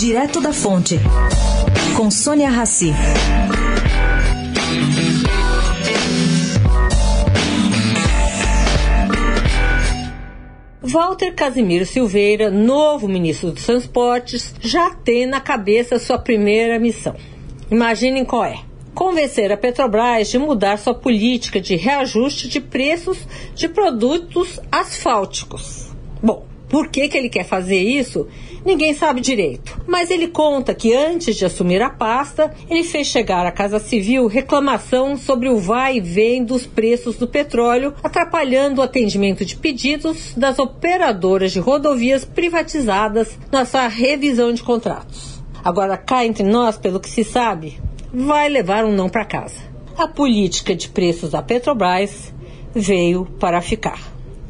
Direto da Fonte, com Sônia Rassi. Walter Casimiro Silveira, novo ministro dos Transportes, já tem na cabeça sua primeira missão. Imaginem qual é: convencer a Petrobras de mudar sua política de reajuste de preços de produtos asfálticos. Bom, por que, que ele quer fazer isso? Ninguém sabe direito. Mas ele conta que antes de assumir a pasta, ele fez chegar à Casa Civil reclamação sobre o vai e vem dos preços do petróleo, atrapalhando o atendimento de pedidos das operadoras de rodovias privatizadas na sua revisão de contratos. Agora, cá entre nós, pelo que se sabe, vai levar um não para casa. A política de preços da Petrobras veio para ficar.